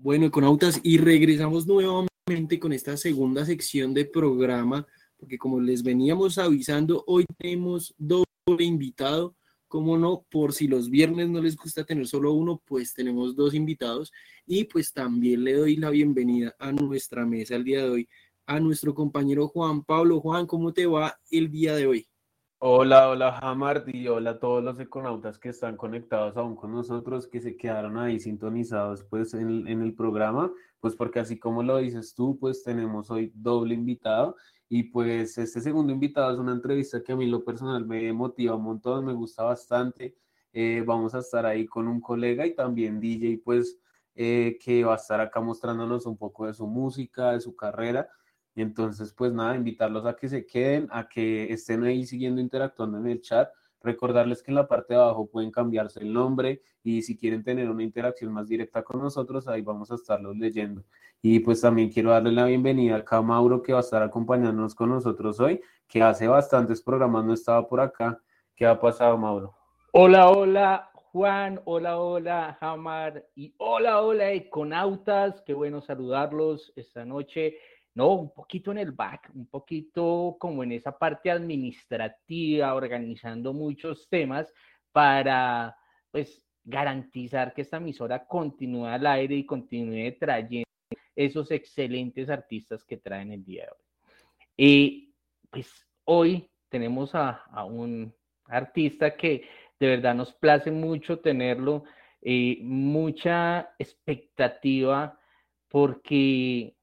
Bueno, Econautas, y regresamos nuevamente con esta segunda sección de programa, porque como les veníamos avisando, hoy tenemos doble invitado. Como no, por si los viernes no les gusta tener solo uno, pues tenemos dos invitados. Y pues también le doy la bienvenida a nuestra mesa el día de hoy a nuestro compañero Juan Pablo. Juan, ¿cómo te va el día de hoy? Hola, hola Hamar y hola a todos los econautas que están conectados aún con nosotros, que se quedaron ahí sintonizados pues en, en, el programa, pues porque así como lo dices tú, pues tenemos hoy doble invitado y pues este segundo invitado es una entrevista que a mí lo personal me motiva un montón, me gusta bastante. Eh, vamos a estar ahí con un colega y también DJ pues eh, que va a estar acá mostrándonos un poco de su música, de su carrera entonces, pues nada, invitarlos a que se queden, a que estén ahí siguiendo interactuando en el chat. Recordarles que en la parte de abajo pueden cambiarse el nombre y si quieren tener una interacción más directa con nosotros, ahí vamos a estarlos leyendo. Y pues también quiero darle la bienvenida acá a Mauro que va a estar acompañándonos con nosotros hoy, que hace bastantes programas no estaba por acá. ¿Qué ha pasado, Mauro? Hola, hola, Juan, hola, hola, Hamar y hola, hola, Econautas. Qué bueno saludarlos esta noche. No, un poquito en el back, un poquito como en esa parte administrativa, organizando muchos temas para, pues, garantizar que esta emisora continúe al aire y continúe trayendo esos excelentes artistas que traen el día de hoy. Y pues hoy tenemos a, un artista que de verdad nos place mucho tenerlo, eh, mucha expectativa porque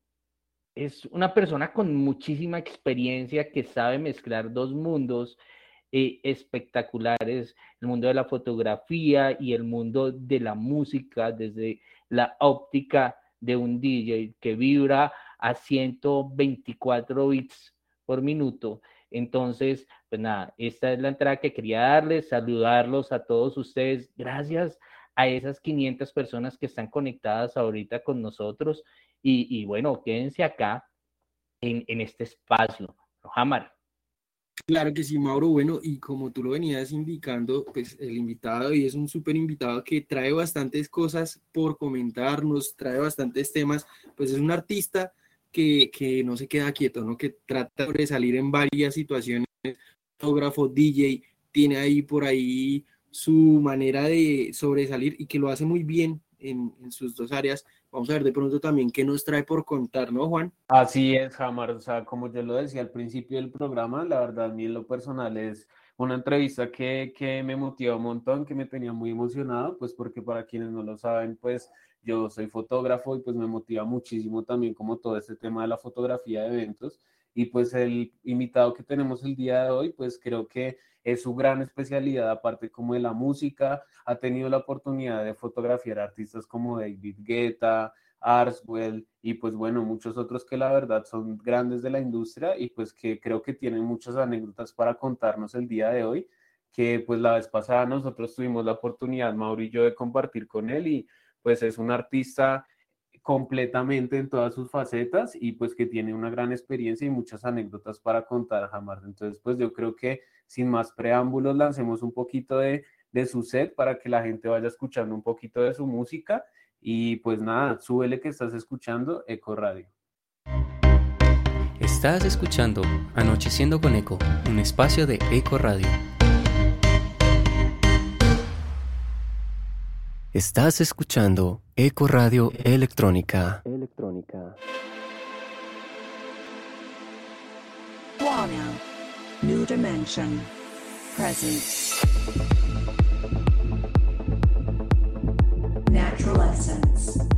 es una persona con muchísima experiencia que sabe mezclar dos mundos eh, espectaculares, el mundo de la fotografía y el mundo de la música desde la óptica de un DJ que vibra a 124 bits por minuto. Entonces, pues nada, esta es la entrada que quería darles, saludarlos a todos ustedes. Gracias a esas 500 personas que están conectadas ahorita con nosotros y, bueno, quédense acá en, en este espacio. Hamar. Claro que sí, Mauro. Bueno, y como tú lo venías indicando, pues el invitado y es un súper invitado que trae bastantes cosas por comentarnos, trae bastantes temas, pues es un artista que, que no se queda quieto, ¿no? Que trata de salir en varias situaciones, fotógrafo, DJ, tiene ahí por ahí su manera de sobresalir y que lo hace muy bien en, en sus dos áreas, Vamos a ver de pronto también qué nos trae por contar, ¿no, Juan? Así es, Jamar. O sea, como yo lo decía al principio del programa, la verdad, a mí en lo personal es una entrevista que, que me motiva un montón, que me tenía muy emocionado, pues porque para quienes no lo saben, pues yo soy fotógrafo y pues me motiva muchísimo también como todo este tema de la fotografía de eventos. Y pues el invitado que tenemos el día de hoy, pues creo que es su gran especialidad, aparte como de la música, ha tenido la oportunidad de fotografiar artistas como David Guetta, Arswell y pues bueno, muchos otros que la verdad son grandes de la industria y pues que creo que tienen muchas anécdotas para contarnos el día de hoy, que pues la vez pasada nosotros tuvimos la oportunidad, yo, de compartir con él y pues es un artista completamente en todas sus facetas y pues que tiene una gran experiencia y muchas anécdotas para contar jamás. Entonces pues yo creo que sin más preámbulos lancemos un poquito de, de su set para que la gente vaya escuchando un poquito de su música y pues nada, súbele que estás escuchando Eco Radio. Estás escuchando Anocheciendo con Eco, un espacio de Eco Radio. Estás escuchando Eco Radio Electrónica. Electrónica. New Dimension. Presence. Natural Essence.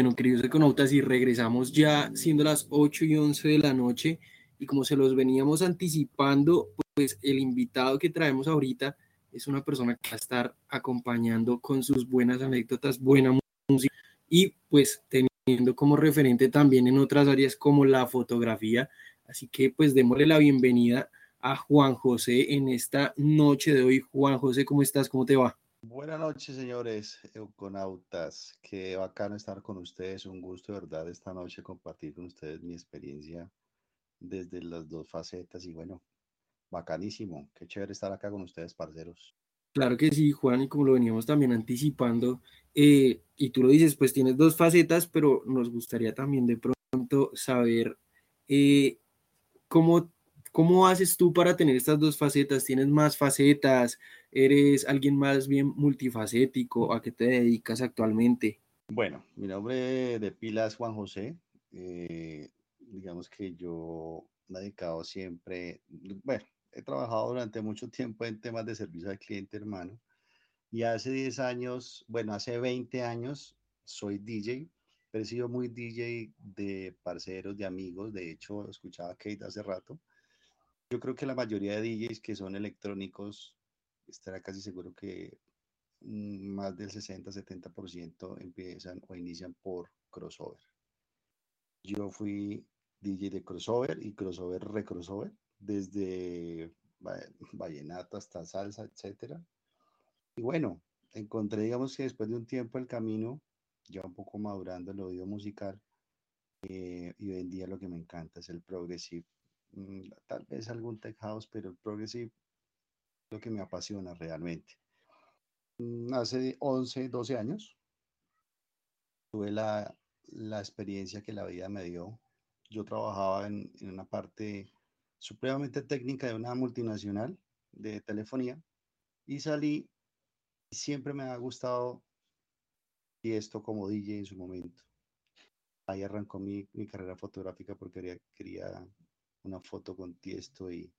Bueno, queridos econautas, y regresamos ya siendo las 8 y 11 de la noche y como se los veníamos anticipando, pues el invitado que traemos ahorita es una persona que va a estar acompañando con sus buenas anécdotas, buena música y pues teniendo como referente también en otras áreas como la fotografía. Así que pues démosle la bienvenida a Juan José en esta noche de hoy. Juan José, ¿cómo estás? ¿Cómo te va? Buenas noches, señores euconautas. Qué bacano estar con ustedes. Un gusto, de verdad, esta noche compartir con ustedes mi experiencia desde las dos facetas. Y bueno, bacanísimo. Qué chévere estar acá con ustedes, parceros. Claro que sí, Juan, y como lo veníamos también anticipando, eh, y tú lo dices, pues tienes dos facetas, pero nos gustaría también de pronto saber eh, cómo ¿Cómo haces tú para tener estas dos facetas? ¿Tienes más facetas? ¿Eres alguien más bien multifacético? ¿A qué te dedicas actualmente? Bueno, mi nombre de pila es Juan José. Eh, digamos que yo me he dedicado siempre, bueno, he trabajado durante mucho tiempo en temas de servicio al cliente, hermano. Y hace 10 años, bueno, hace 20 años soy DJ, pero he sido muy DJ de parceros, de amigos. De hecho, escuchaba a Kate hace rato yo creo que la mayoría de DJs que son electrónicos, estará casi seguro que mm, más del 60-70% empiezan o inician por crossover. Yo fui DJ de crossover y crossover recrossover, desde vallenato hasta salsa, etc. Y bueno, encontré, digamos que después de un tiempo el camino, ya un poco madurando el oído musical, eh, y hoy en día lo que me encanta es el progressive Mm, tal vez algún tech house, pero el progressive es lo que me apasiona realmente. Mm, hace 11, 12 años tuve la, la experiencia que la vida me dio. Yo trabajaba en, en una parte supremamente técnica de una multinacional de telefonía y salí siempre me ha gustado y esto como DJ en su momento. Ahí arrancó mi, mi carrera fotográfica porque quería, quería una foto con Tiesto y,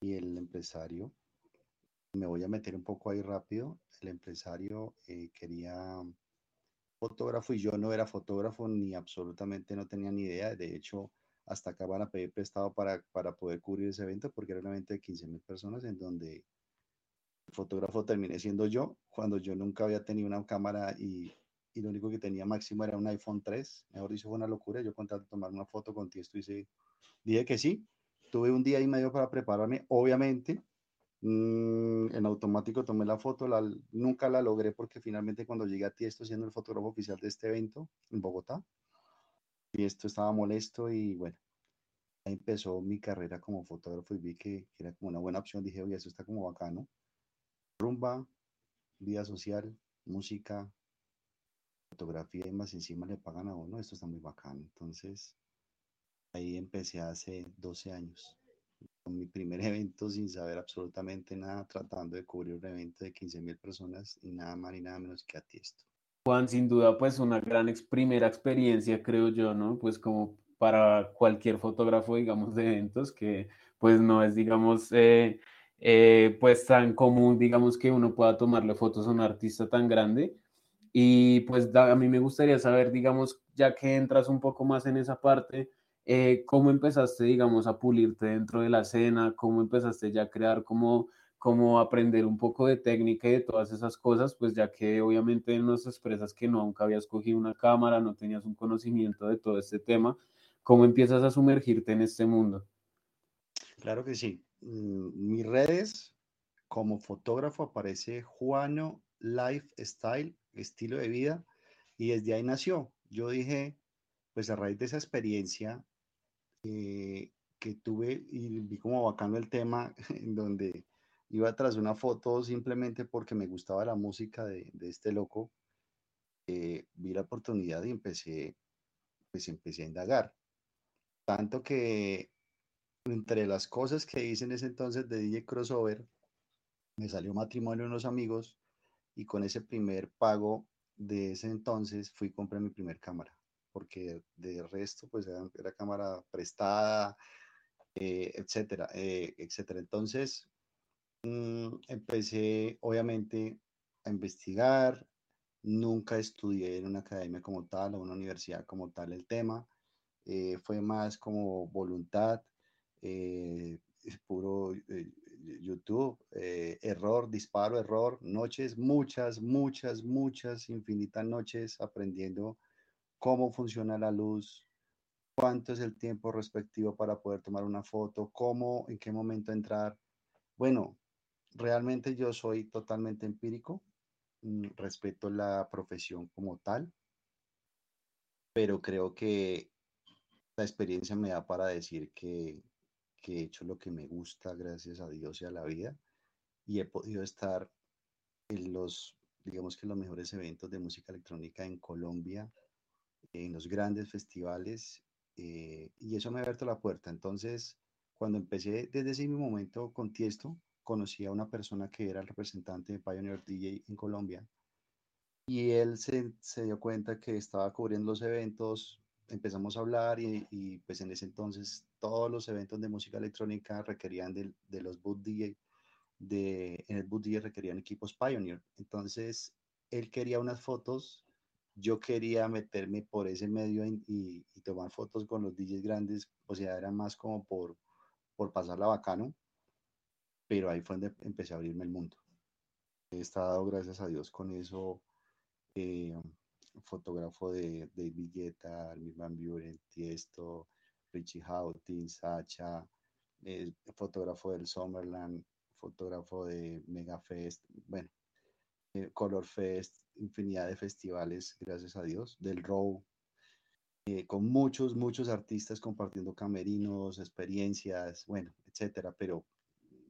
y el empresario. Me voy a meter un poco ahí rápido. El empresario eh, quería fotógrafo y yo no era fotógrafo ni absolutamente no tenía ni idea. De hecho, hasta acá van a pedir prestado para, para poder cubrir ese evento porque era un evento de 15 mil personas en donde el fotógrafo terminé siendo yo cuando yo nunca había tenido una cámara y, y lo único que tenía máximo era un iPhone 3. Mejor dicho, fue una locura. Yo con tomar una foto con Tiesto hice Dije que sí. Tuve un día y medio para prepararme, obviamente. Mm, en automático tomé la foto, la, nunca la logré porque finalmente cuando llegué a Tiesto siendo el fotógrafo oficial de este evento en Bogotá, y esto estaba molesto y bueno, ahí empezó mi carrera como fotógrafo y vi que, era como una buena opción. Dije, oye, eso está como bacano. Rumba, vida social, música, fotografía y más encima le pagan a uno, esto está muy bacano. Entonces, Ahí empecé hace 12 años, con mi primer evento sin saber absolutamente nada, tratando de cubrir un evento de 15 mil personas y nada más ni nada menos que a Tiesto. Juan, sin duda, pues una gran primera experiencia, creo yo, ¿no? Pues como para cualquier fotógrafo, digamos, de eventos, que pues no es, digamos, eh, eh, pues tan común, digamos, que uno pueda tomarle fotos a un artista tan grande. Y pues a mí me gustaría saber, digamos, ya que entras un poco más en esa parte, eh, ¿cómo empezaste, digamos, a pulirte dentro de la escena? ¿Cómo empezaste ya a crear, cómo, cómo aprender un poco de técnica y de todas esas cosas? Pues ya que obviamente nos expresas que nunca habías cogido una cámara, no tenías un conocimiento de todo este tema. ¿Cómo empiezas a sumergirte en este mundo? Claro que sí. Mm, mis redes, como fotógrafo, aparece Juano Lifestyle, estilo de vida, y desde ahí nació. Yo dije, pues a raíz de esa experiencia, que tuve y vi como bacano el tema en donde iba tras una foto simplemente porque me gustaba la música de, este loco, eh, vi la oportunidad y empecé, pues empecé a indagar. Tanto que entre las cosas que hice en ese entonces de DJ Crossover, me salió matrimonio de unos amigos y con ese primer pago de ese entonces fui y compré mi primer cámara porque de resto pues era, cámara prestada, eh, etcétera, eh, etcétera. Entonces mm, empecé obviamente a investigar, Nunca estudié en una academia como tal o una universidad como tal el tema. Eh, fue más como voluntad, eh, puro YouTube, error, disparo, error, noches, muchas, muchas, muchas, infinitas noches aprendiendo cómo funciona la luz, cuánto es el tiempo respectivo para poder tomar una foto, cómo, en qué momento entrar. Bueno, realmente yo soy totalmente empírico, mm, respeto la profesión como tal, pero creo que la experiencia me da para decir que, que he hecho lo que me gusta, gracias a Dios y a la vida, y he podido estar en los, digamos que los mejores eventos de música electrónica en Colombia, en los grandes festivales, eh, y eso me ha abierto la puerta. Entonces, cuando empecé desde ese mismo momento con Tiesto, conocí a una persona que era el representante de Pioneer DJ en Colombia, y él se, se dio cuenta que estaba cubriendo los eventos, empezamos a hablar y, y, pues en ese entonces todos los eventos de música electrónica requerían de, de los boot DJ, de, en el boot DJ requerían equipos Pioneer. Entonces él quería unas fotos, yo quería meterme por ese medio y, tomar fotos con los DJs grandes, o sea, era más como por, por pasarla bacano, pero ahí fue donde empecé a abrirme el mundo. He estado, gracias a Dios, con eso. Eh, fotógrafo de David Guetta, Armin Van Buren, Tiesto, Richie Houghton, Sacha, eh, fotógrafo del Summerland, fotógrafo de Mega Fest, bueno, eh, Color Fest, infinidad de festivales, gracias a Dios, del Row, eh, con muchos, muchos artistas compartiendo camerinos, experiencias, bueno, etcétera, pero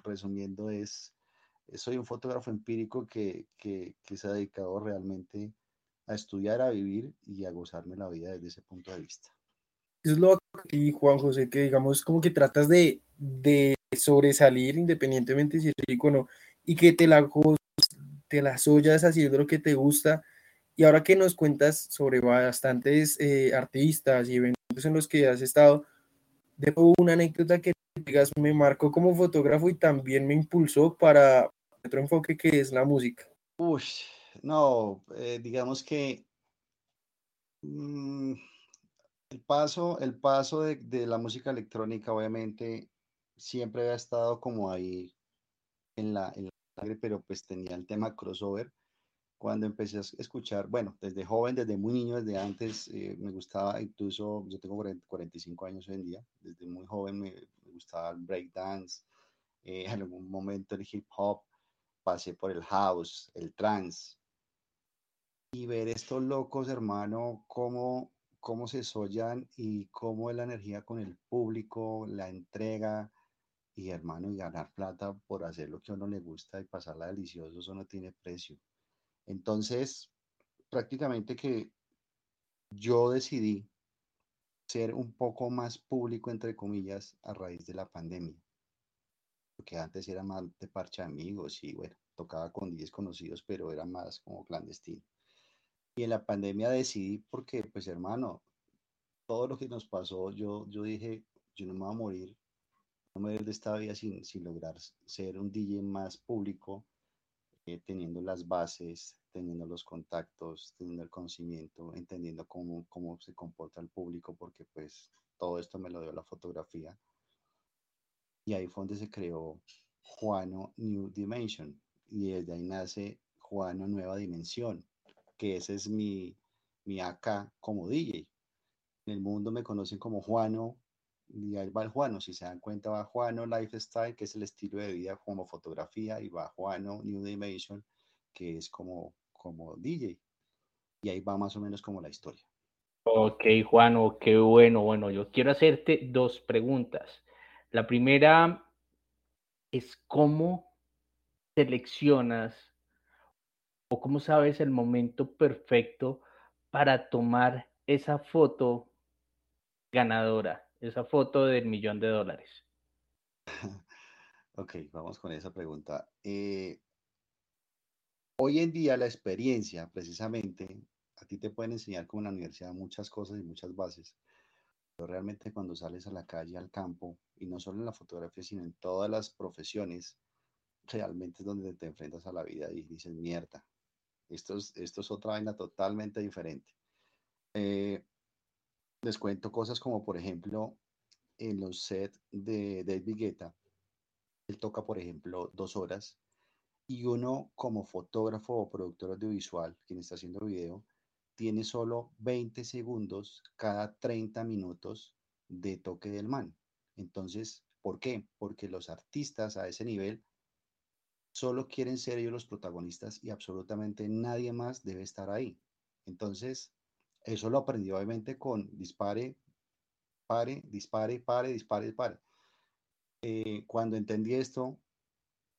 resumiendo es, soy un fotógrafo empírico que, que, se ha dedicado realmente a estudiar, a vivir y a gozarme la vida desde ese punto de vista. Es lo que Juan José, que digamos como que tratas de, de sobresalir independientemente si eres rico o no, y que te la, te las ollas haciendo lo que te gusta. Y ahora que nos cuentas sobre bastantes eh, artistas y eventos en los que has estado, dejo una anécdota que digas, me marcó como fotógrafo y también me impulsó para otro enfoque que es la música. Uy, no, eh, digamos que mm, el paso, el paso de, la música electrónica obviamente siempre ha estado como ahí la, en la, pero pues tenía el tema crossover. Cuando empecé a escuchar, bueno, desde joven, desde muy niño, desde antes, eh, me gustaba incluso, yo tengo 40, 45 años hoy en día, desde muy joven me, gustaba el breakdance, eh, en algún momento el hip hop, pasé por el house, el trance, y ver estos locos, hermano, cómo, cómo se sollan y cómo es la energía con el público, la entrega, y hermano, y ganar plata por hacer lo que a uno le gusta y pasarla delicioso, eso no tiene precio. Entonces, prácticamente que yo decidí ser un poco más público, entre comillas, a raíz de la pandemia. Porque antes era más de parcha amigos y bueno, tocaba con 10 conocidos, pero era más como clandestino. Y en la pandemia decidí porque, pues hermano, todo lo que nos pasó, yo, yo dije, yo no me voy a morir, no me voy de esta vida sin, sin lograr ser un DJ más público, eh, teniendo las bases, teniendo los contactos, teniendo el conocimiento, entendiendo cómo, cómo se comporta el público, porque pues todo esto me lo dio la fotografía. Y ahí fue donde se creó Juano New Dimension, y desde ahí nace Juano Nueva Dimensión que ese es mi, mi acá como DJ. En el mundo me conocen como Juano, y ahí va el Juano, si se dan cuenta va Juano Lifestyle, que es el estilo de vida como fotografía, y va Juano New Dimension, que es como, como DJ. Y ahí va más o menos como la historia. Ok, Juano, qué bueno. Bueno, yo quiero hacerte dos preguntas. La primera es cómo seleccionas o cómo sabes el momento perfecto para tomar esa foto ganadora, esa foto del millón de dólares? Ok, vamos con esa pregunta. Eh, hoy en día la experiencia, precisamente, a ti te pueden enseñar como en la universidad muchas cosas y muchas bases, pero realmente cuando sales a la calle, al campo, y no solo en la fotografía, sino en todas las profesiones, realmente es donde te enfrentas a la vida y dices, mierda, Esto es, esto es otra vaina totalmente diferente. Eh, les cuento cosas como, por ejemplo, en los sets de David Guetta, él toca, por ejemplo, dos horas y uno como fotógrafo o productor audiovisual, quien está haciendo video, tiene solo 20 segundos cada 30 minutos de toque del man. Entonces, ¿por qué? Porque los artistas a ese nivel solo quieren ser ellos los protagonistas y absolutamente nadie más debe estar ahí. Entonces, eso lo aprendí obviamente con dispare, pare, dispare, pare, dispare, pare. Eh, cuando entendí esto,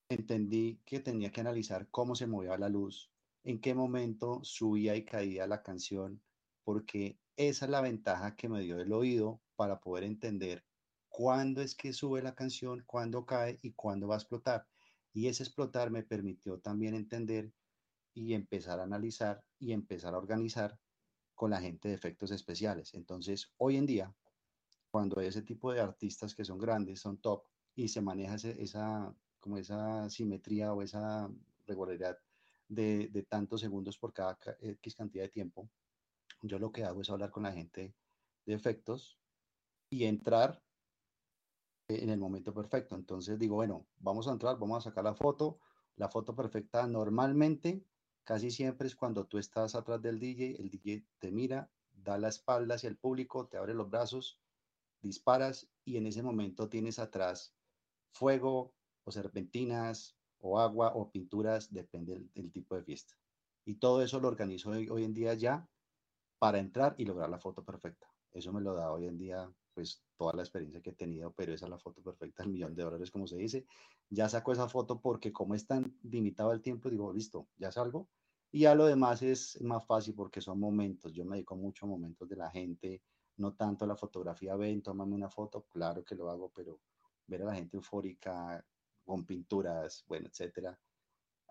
entendí que tenía que analizar cómo se movía la luz, en qué momento subía y caía la canción, porque esa es la ventaja que me dio el oído para poder entender cuándo es que sube la canción, cuándo cae y cuándo va a explotar. Y ese explotar me permitió también entender y empezar a analizar y empezar a organizar con la gente de efectos especiales. Entonces, hoy en día, cuando hay ese tipo de artistas que son grandes, son top, y se maneja esa, como esa simetría o esa regularidad de, de, tantos segundos por cada X cantidad de tiempo, yo lo que hago es hablar con la gente de efectos y entrar en el momento perfecto. Entonces digo, bueno, vamos a entrar, vamos a sacar la foto. La foto perfecta normalmente, casi siempre es cuando tú estás atrás del DJ, el DJ te mira, da la espalda hacia el público, te abre los brazos, disparas y en ese momento tienes atrás fuego o serpentinas o agua o pinturas, depende del, tipo de fiesta. Y todo eso lo organizo hoy, hoy, en día ya para entrar y lograr la foto perfecta. Eso me lo da hoy en día, pues toda la experiencia que he tenido, pero esa es la foto perfecta, el millón de dólares, como se dice. Ya saco esa foto porque como es tan limitado el tiempo, digo, listo, ya salgo. Y ya lo demás es más fácil porque son momentos. Yo me dedico mucho a momentos de la gente, no tanto a la fotografía. Ven, tómame una foto, claro que lo hago, pero ver a la gente eufórica con pinturas, bueno, etcétera.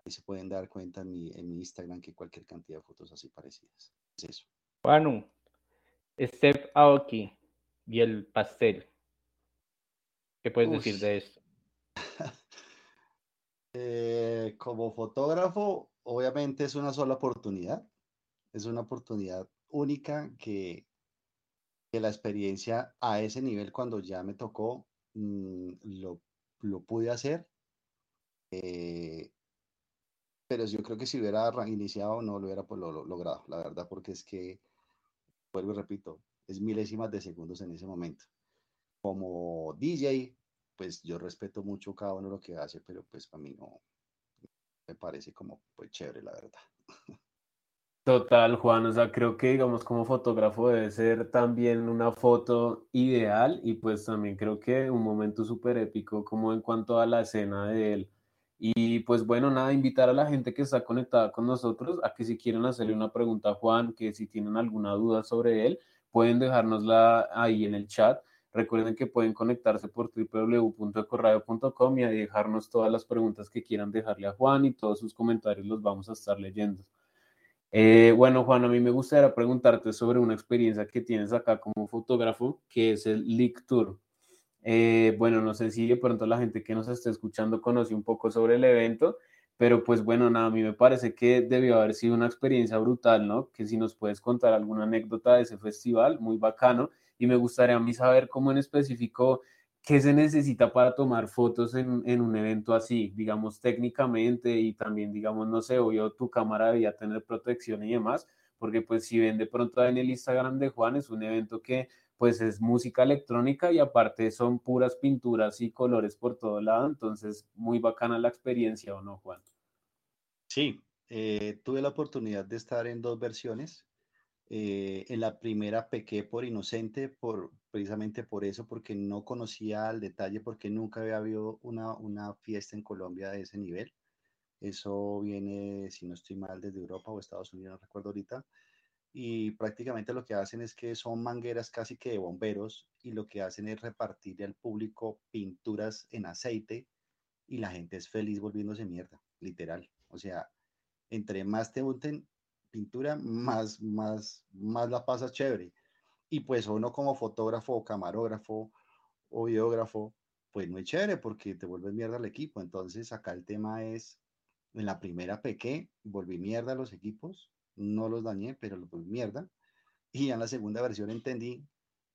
Ahí se pueden dar cuenta en mi, en mi Instagram que cualquier cantidad de fotos así parecidas. Juanu, Steph Aoki y el pastel. ¿Qué puedes decir de esto? eh, como fotógrafo, obviamente es una sola oportunidad. Es una oportunidad única que, que la experiencia a ese nivel, cuando ya me tocó, Mm, lo, lo, pude hacer. Eh, pero yo creo que si hubiera iniciado no lo hubiera pues, lo, logrado, la verdad, porque es que, vuelvo y repito, es milésimas de segundos en ese momento. Como DJ, pues yo respeto mucho cada uno lo que hace, pero pues para mí no me parece como pues chévere, la verdad. Total, Juan, o sea, creo que digamos como fotógrafo debe ser también una foto ideal y pues también creo que un momento súper épico como en cuanto a la escena de él. Y pues bueno, nada, invitar a la gente que está conectada con nosotros a que si quieren hacerle una pregunta a Juan, que si tienen alguna duda sobre él, pueden dejárnosla ahí en el chat. Recuerden que pueden conectarse por www.ecorradio.com y dejarnos todas las preguntas que quieran dejarle a Juan y todos sus comentarios los vamos a estar leyendo. Eh, bueno, Juan, a mí me gustaría preguntarte sobre una experiencia que tienes acá como fotógrafo, que es el Leak Tour. Eh, bueno, no sé si de pronto la gente que nos está escuchando conoce un poco sobre el evento, pero pues bueno, nada, a mí me parece que debió haber sido una experiencia brutal, ¿no? Que si nos puedes contar alguna anécdota de ese festival, muy bacano, y me gustaría a mí saber cómo en específico ¿Qué se necesita para tomar fotos en, en, un evento así, digamos, técnicamente y también, digamos, no sé, obvio, tu cámara debía tener protección y demás, porque pues si ven de pronto en el Instagram de Juan, es un evento que pues es música electrónica y aparte son puras pinturas y colores por todo lado, entonces muy bacana la experiencia, ¿o no, Juan? Sí, eh, tuve la oportunidad de estar en dos versiones. Eh, en la primera pequé por inocente, por, precisamente por eso, porque no conocía al detalle, porque nunca había habido una, una fiesta en Colombia de ese nivel. Eso viene, si no estoy mal, desde Europa o Estados Unidos, no recuerdo ahorita. Y prácticamente lo que hacen es que son mangueras casi que de bomberos y lo que hacen es repartir al público pinturas en aceite y la gente es feliz volviéndose mierda, literal. O sea, entre más te unten pintura, más, más, más la pasa chévere. Y pues uno como fotógrafo o camarógrafo o videógrafo, pues no es chévere porque te vuelves mierda al equipo. Entonces acá el tema es En la primera pequé, volví mierda a los equipos, no los dañé, pero los mierda. Y en la segunda versión entendí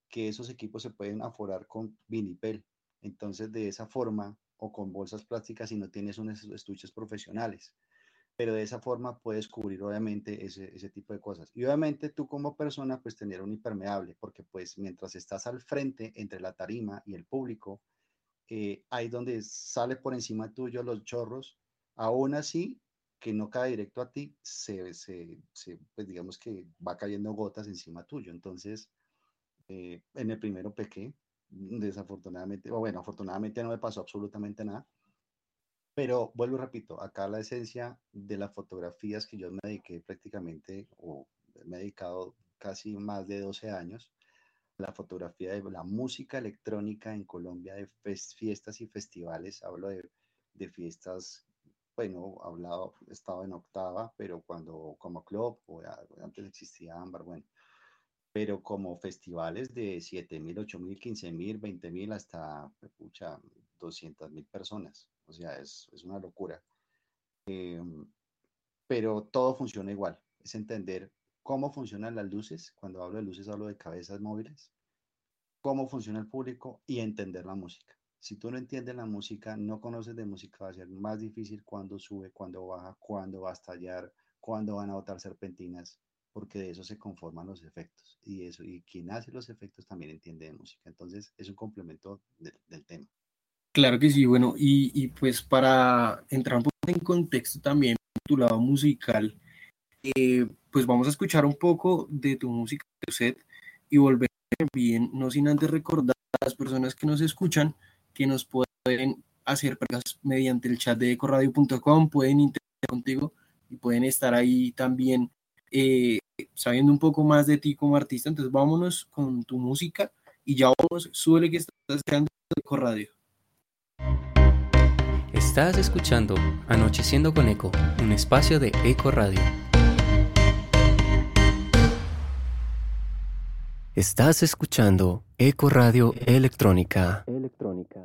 que esos equipos se pueden aforar con vinipel. Entonces, de esa forma, o con bolsas plásticas si no tienes unos estuches profesionales. Pero de esa forma puedes cubrir obviamente ese, ese, tipo de cosas. Y obviamente tú como persona pues tener un impermeable, porque pues mientras estás al frente entre la tarima y el público, eh, ahí donde sale por encima tuyo los chorros, aún así que no cae directo a ti, se, se, pues digamos que va cayendo gotas encima tuyo. Entonces, eh, en el primero pequé, desafortunadamente, o bueno, afortunadamente no me pasó absolutamente nada. Pero vuelvo y repito, acá la esencia de las fotografías que yo me dediqué prácticamente, o me he dedicado casi más de 12 años, la fotografía de la música electrónica en Colombia, de fiestas y festivales, hablo de, de fiestas, bueno, hablado, he estado en octava, pero cuando como club, o antes existía Ámbar, bueno, pero como festivales de 7 mil, 8 mil, 15 mil, 20 mil, hasta, pucha, 200 mil personas. O sea, es, es una locura. Em, pero todo funciona igual. Es entender cómo funcionan las luces. Cuando hablo de luces, hablo de cabezas móviles. Cómo funciona el público y entender la música. Si tú no entiendes la música, no conoces de música, va a ser más difícil cuando sube, cuando baja, cuando va a estallar, cuando van a botar serpentinas porque de eso se conforman los efectos y eso y quien hace los efectos también entiende de música. Entonces es un complemento del tema. Claro que sí bueno y, y, pues para entrar un poco en contexto también tu lado musical eh, pues vamos a escuchar un poco de tu música tu set y volver bien no sin antes recordar a las personas que nos escuchan que nos pueden hacer preguntas mediante el chat de ecoradio.com pueden interactuar contigo y pueden estar ahí también eh, sabiendo un poco más de ti como artista. Entonces vámonos con tu música y ya vamos, suele que estás escuchando Eco Radio. Estás escuchando Anocheciendo con Eco, un espacio de Eco Radio. Estás escuchando Eco Radio Electrónica. Electrónica.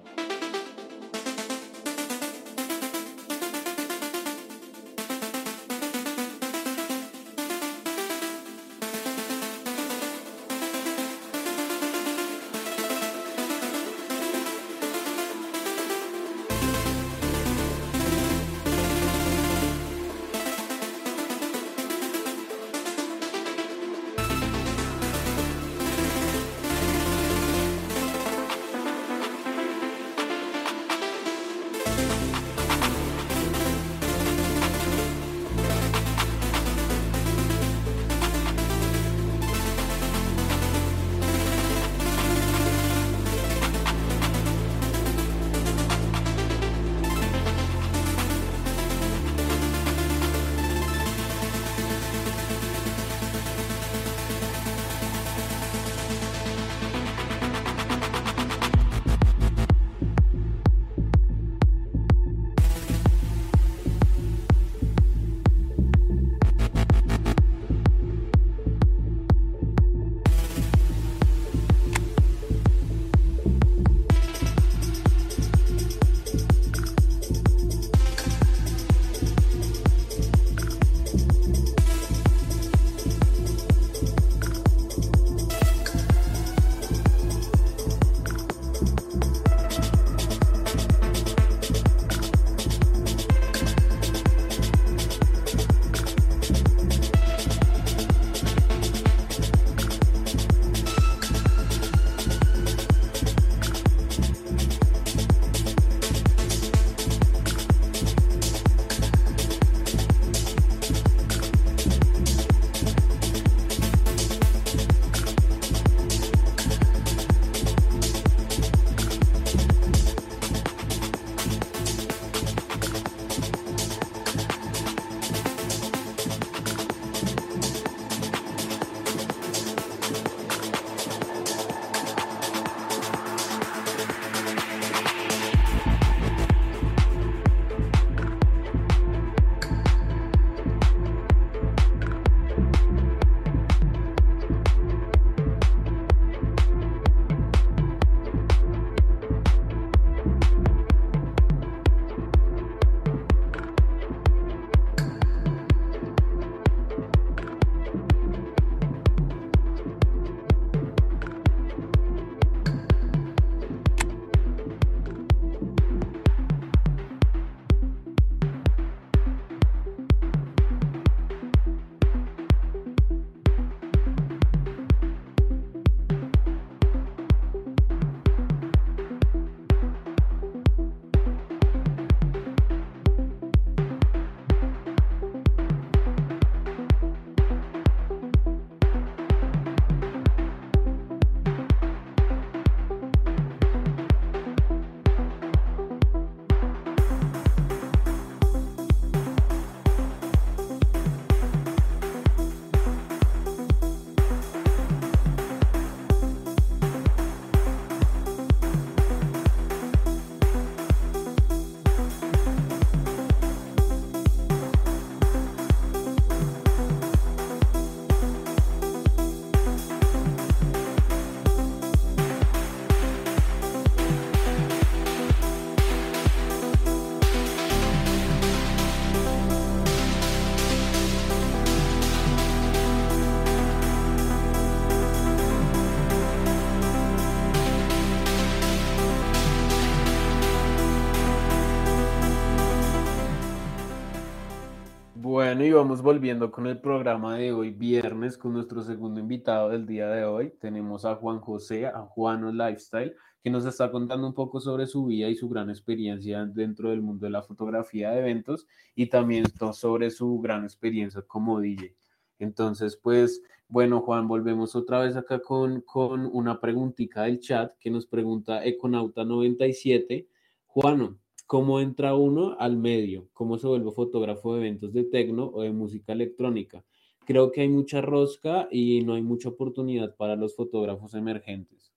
Vamos volviendo con el programa de hoy, viernes, con nuestro segundo invitado del día de hoy. Tenemos a Juan José, a Juano Lifestyle, que nos está contando un poco sobre su vida y su gran experiencia dentro del mundo de la fotografía de eventos y también sobre su gran experiencia como DJ. Entonces, pues, bueno, Juan, volvemos otra vez acá con, con una preguntita del chat que nos pregunta Econauta97. Juano, ¿Cómo entra uno al medio? ¿Cómo se vuelve fotógrafo de eventos de tecno o de música electrónica? Creo que hay mucha rosca y no hay mucha oportunidad para los fotógrafos emergentes.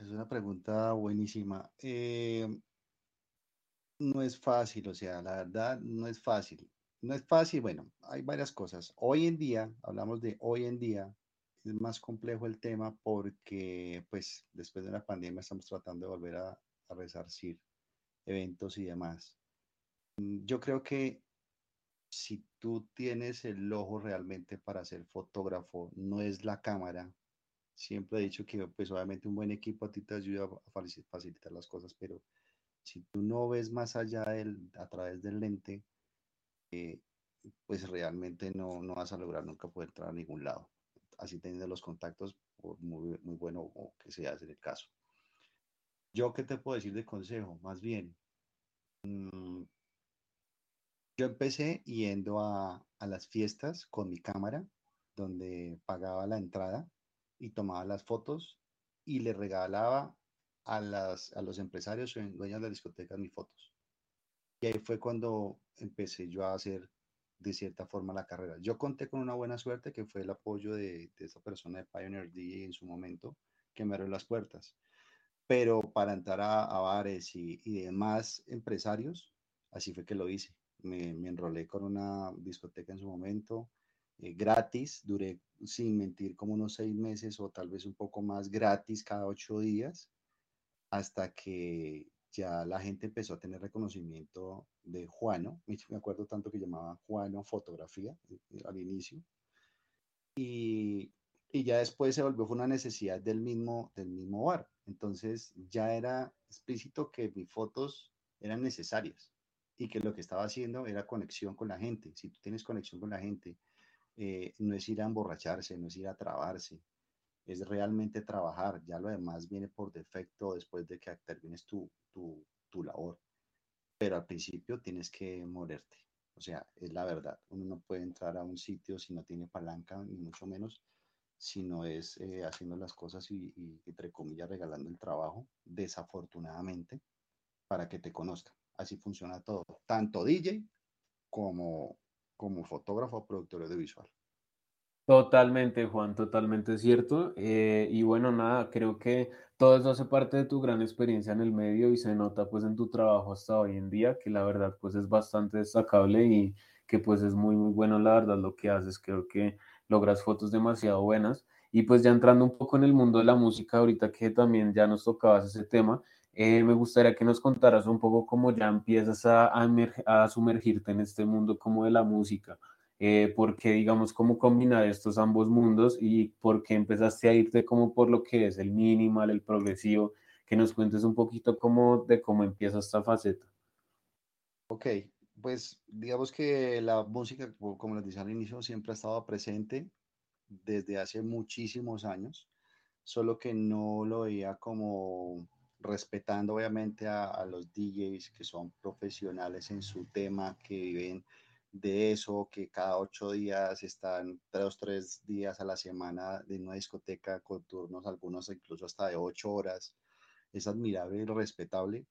es una pregunta buenísima. Eh, no es fácil, o sea, la verdad no es fácil. No es fácil, bueno, hay varias cosas. Hoy en día, hablamos de hoy en día, es más complejo el tema porque, pues, después de la pandemia estamos tratando de volver a, a resarcir eventos y demás. Mm, yo creo que si tú tienes el ojo realmente para ser fotógrafo, no es la cámara. Siempre he dicho que pues obviamente un buen equipo a ti te ayuda a facilitar las cosas, pero si tú no ves más allá del, a través del lente, eh, pues realmente no, no, vas a lograr nunca poder entrar a ningún lado. Así teniendo los contactos, por muy, muy bueno que sea en el caso. Yo, ¿qué te puedo decir de consejo? Más bien, mm, yo empecé yendo a, las fiestas con mi cámara, donde pagaba la entrada y tomaba las fotos y le regalaba a, las, los empresarios o dueños de la discoteca mis fotos. Y ahí fue cuando empecé yo a hacer de cierta forma la carrera. Yo conté con una buena suerte que fue el apoyo de, esa persona de Pioneer D en su momento que me abrió las puertas pero para entrar a, bares y, demás empresarios, así fue que lo hice. Me, enrolé con una discoteca en su momento, eh, gratis, duré sin mentir como unos seis meses o tal vez un poco más gratis cada ocho días, hasta que ya la gente empezó a tener reconocimiento de Juano, me acuerdo tanto que llamaba Juano Fotografía eh, al inicio, y, y ya después se volvió una necesidad del mismo, del mismo bar. Entonces ya era explícito que mis fotos eran necesarias y que lo que estaba haciendo era conexión con la gente. Si tú tienes conexión con la gente, eh, no es ir a emborracharse, no es ir a trabarse, es realmente trabajar. Ya lo demás viene por defecto después de que termines tu, tu, tu labor. Pero al principio tienes que moverte. O sea, es la verdad. Uno no puede entrar a un sitio si no tiene palanca, ni mucho menos sino es eh, haciendo las cosas y, entre comillas, regalando el trabajo, desafortunadamente, para que te conozcan. Así funciona todo, tanto DJ como, como fotógrafo productor audiovisual. Totalmente, Juan, totalmente cierto. Eh, y bueno, nada, creo que todo eso hace parte de tu gran experiencia en el medio y se nota pues en tu trabajo hasta hoy en día, que la verdad pues es bastante destacable y que pues es muy, muy bueno la verdad lo que haces. Creo que logras fotos demasiado buenas. Y pues ya entrando un poco en el mundo de la música, ahorita que también ya nos tocabas ese tema, eh, me gustaría que nos contaras un poco cómo ya empiezas a, a, sumergirte en este mundo como de la música. Eh, por qué, digamos, cómo combinar estos ambos mundos y por qué empezaste a irte como por lo que es el minimal, el progresivo, que nos cuentes un poquito cómo, de cómo empieza esta faceta. Ok, pues digamos que la música, como les dije al inicio, siempre ha estado presente desde hace muchísimos años, solo que no lo veía como respetando obviamente a, los DJs que son profesionales en su tema, que viven de eso, que cada ocho días están dos, tres días a la semana en una discoteca con turnos, algunos incluso hasta de ocho horas. Es admirable y respetable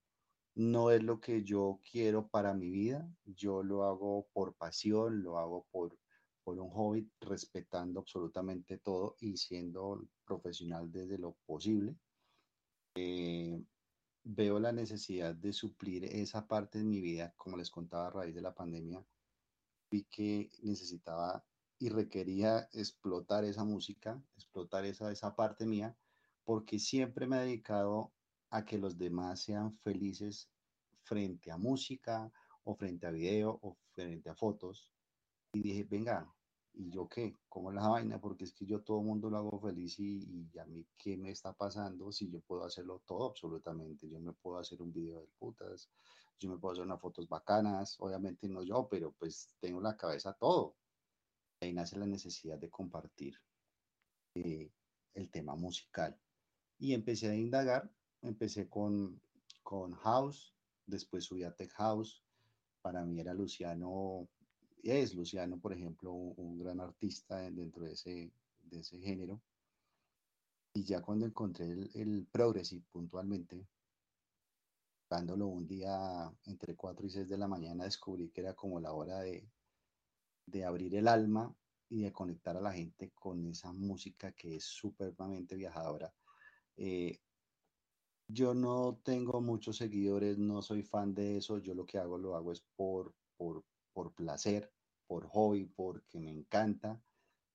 no es lo que yo quiero para mi vida. Yo lo hago por pasión, lo hago por, por un hobby, respetando absolutamente todo y siendo profesional desde lo posible. Eh, veo la necesidad de suplir esa parte de mi vida, como les contaba a raíz de la pandemia. Vi que necesitaba y requería explotar esa música, explotar esa, esa parte mía, porque siempre me he dedicado a que los demás sean felices frente a música o frente a video o frente a fotos. Y dije, venga, ¿y yo qué? ¿Cómo la vaina? Porque es que yo todo el mundo lo hago feliz y, y, a mí qué me está pasando si yo puedo hacerlo todo absolutamente. Yo me puedo hacer un video de putas, yo me puedo hacer unas fotos bacanas, obviamente no yo, pero pues tengo en la cabeza todo. Ahí nace la necesidad de compartir eh, el tema musical. Y empecé a indagar, empecé con, con House, después subí a Tech House. Para mí era Luciano, es Luciano, por ejemplo, un, gran artista dentro de ese, de ese género. Y ya cuando encontré el, el Progressive puntualmente, dándolo un día entre 4 y 6 de la mañana, descubrí que era como la hora de, de abrir el alma y de conectar a la gente con esa música que es supremamente viajadora. Eh, yo no tengo muchos seguidores, no soy fan de eso, yo lo que hago lo hago es por, por, por placer, por hobby, porque me encanta,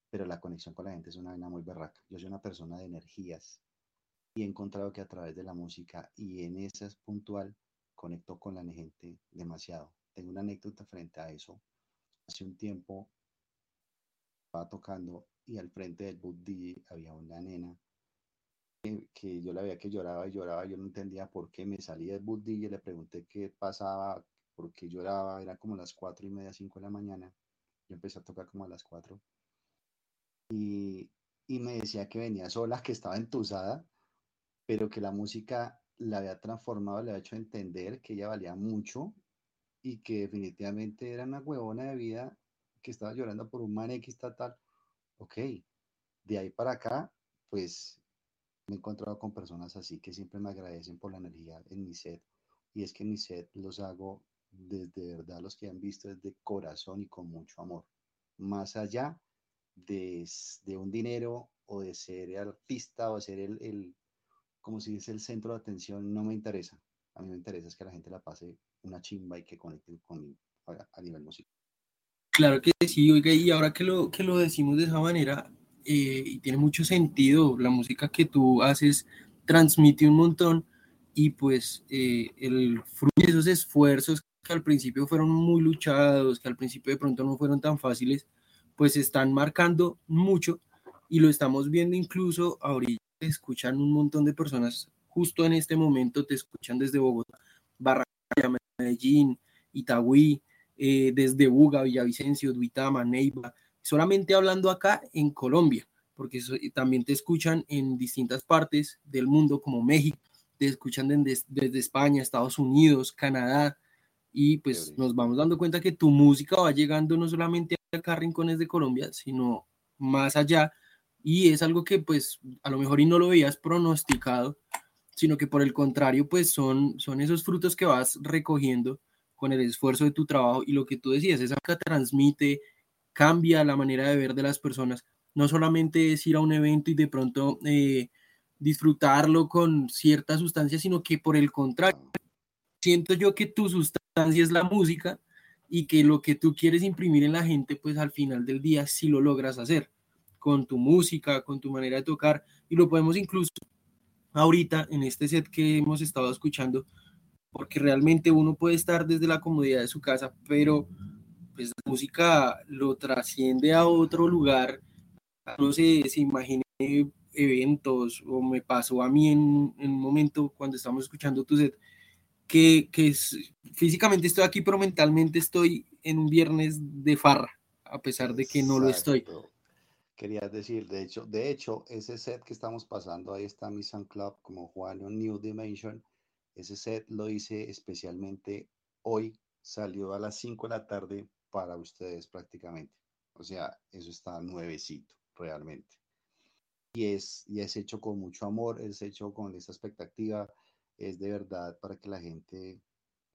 pero la conexión con la gente es una vaina muy berraca. Yo soy una persona de energías y he encontrado que a través de la música y en esas puntual conecto con la gente demasiado. Tengo una anécdota frente a eso. Hace un tiempo estaba tocando y al frente del boot había una nena que, yo la veía que lloraba y lloraba, yo no entendía por qué, me salí del y le pregunté qué pasaba, por qué lloraba, era como las cuatro y media, cinco de la mañana, yo empecé a tocar como a las cuatro y, y me decía que venía sola, que estaba entusada pero que la música la había transformado, le había hecho entender que ella valía mucho y que definitivamente era una huevona de vida que estaba llorando por un man X tal, Ok, de ahí para acá, pues me he encontrado con personas así que siempre me agradecen por la energía en mi set. Y es que mi set los hago desde verdad, los que han visto desde corazón y con mucho amor. Más allá de, de un dinero o de ser artista o de ser el, el como si es el centro de atención, no me interesa. A mí me interesa es que la gente la pase una chimba y que conecte conmigo a, nivel musical. Claro que sí, oiga, y ahora que lo, que lo decimos de esa manera, eh, y tiene mucho sentido, la música que tú haces transmite un montón y pues eh, el fruto de esos esfuerzos que al principio fueron muy luchados, que al principio de pronto no fueron tan fáciles, pues están marcando mucho y lo estamos viendo incluso ahorita. Escuchan un montón de personas justo en este momento, te escuchan desde Bogotá, Barranquilla, Medellín, Itagüí, eh, desde Buga, Villavicencio, Duitama, Neiva, solamente hablando acá en Colombia, porque también te escuchan en distintas partes del mundo como México, te escuchan desde, España, Estados Unidos, Canadá, y pues nos vamos dando cuenta que tu música va llegando no solamente acá a rincones de Colombia, sino más allá y es algo que pues a lo mejor y no lo veías pronosticado, sino que por el contrario pues son, son esos frutos que vas recogiendo con el esfuerzo de tu trabajo y lo que tú decías, esa que transmite, cambia la manera de ver de las personas, no solamente es ir a un evento y de pronto eh, disfrutarlo con cierta sustancia, sino que por el contrario, siento yo que tu sustancia es la música y que lo que tú quieres imprimir en la gente, pues al final del día sí lo logras hacer con tu música, con tu manera de tocar, y lo podemos incluso ahorita en este set que hemos estado escuchando, porque realmente uno puede estar desde la comodidad de su casa, pero pues la música lo trasciende a otro lugar, no sé, se imagine eventos, o me pasó a mí en, en un momento cuando estamos escuchando tu set, que, que es, físicamente estoy aquí, pero mentalmente estoy en un viernes de farra, a pesar de que no lo estoy querías decir. De hecho, de hecho, ese set que estamos pasando, ahí está mi Club como Juan New Dimension. Ese set lo hice especialmente hoy, salió a las 5 de la tarde para ustedes prácticamente. O sea, eso está nuevecito, realmente. Y es, y es hecho con mucho amor, es hecho con esa expectativa, es de verdad para que la gente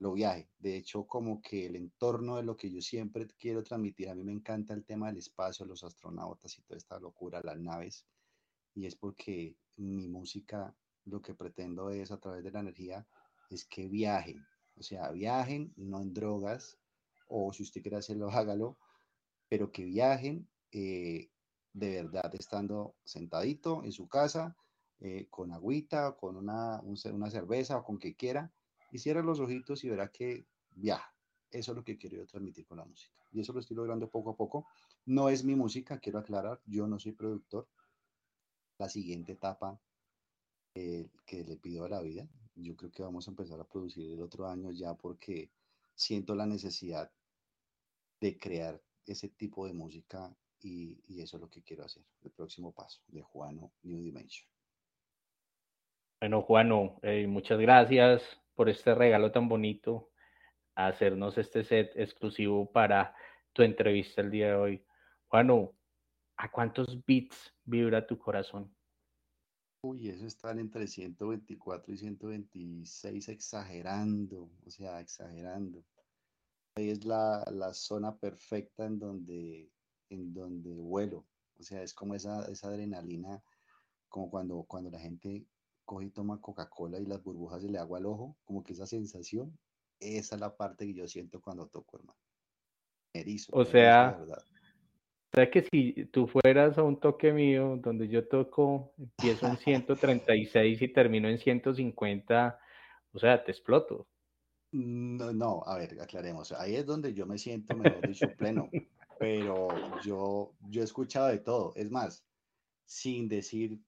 lo viaje. De hecho, como que el entorno de lo que yo siempre quiero transmitir, a mí me encanta el tema del espacio, los astronautas y toda esta locura, las naves, y es porque mi música lo que pretendo es a través de la energía es que viajen, o sea, viajen, no en drogas, o si usted quiere hacerlo, hágalo, pero que viajen eh, de verdad estando sentadito en su casa, eh, con agüita, con una, una cerveza o con que quiera, y cierra los ojitos y verá que viaja. Eso es lo que quiero transmitir con la música. Y eso lo estoy logrando poco a poco. No es mi música, quiero aclarar, yo no soy productor. La siguiente etapa eh, que le pido a la vida, yo creo que vamos a empezar a producir el otro año ya porque siento la necesidad de crear ese tipo de música y, eso es lo que quiero hacer, el próximo paso de Juano New Dimension. Bueno, Juano, eh, muchas gracias por este regalo tan bonito, a hacernos este set exclusivo para tu entrevista el día de hoy. Juano, ¿a cuántos beats vibra tu corazón? Uy, eso está entre 124 y 126, exagerando, o sea, exagerando. Es la, la zona perfecta en donde, en donde vuelo. O sea, es como esa, esa adrenalina, como cuando, cuando la gente coge y toma Coca-Cola y las burbujas se le agua al ojo, como que esa sensación, esa es la parte que yo siento cuando toco, hermano. Erizo. O sea, o sea que si tú fueras a un toque mío donde yo toco, empiezo en 136 y termino en 150, o sea, te exploto. No, no, a ver, aclaremos. Ahí es donde yo me siento, mejor dicho, pleno. Pero yo, yo he escuchado de todo. Es más, sin decir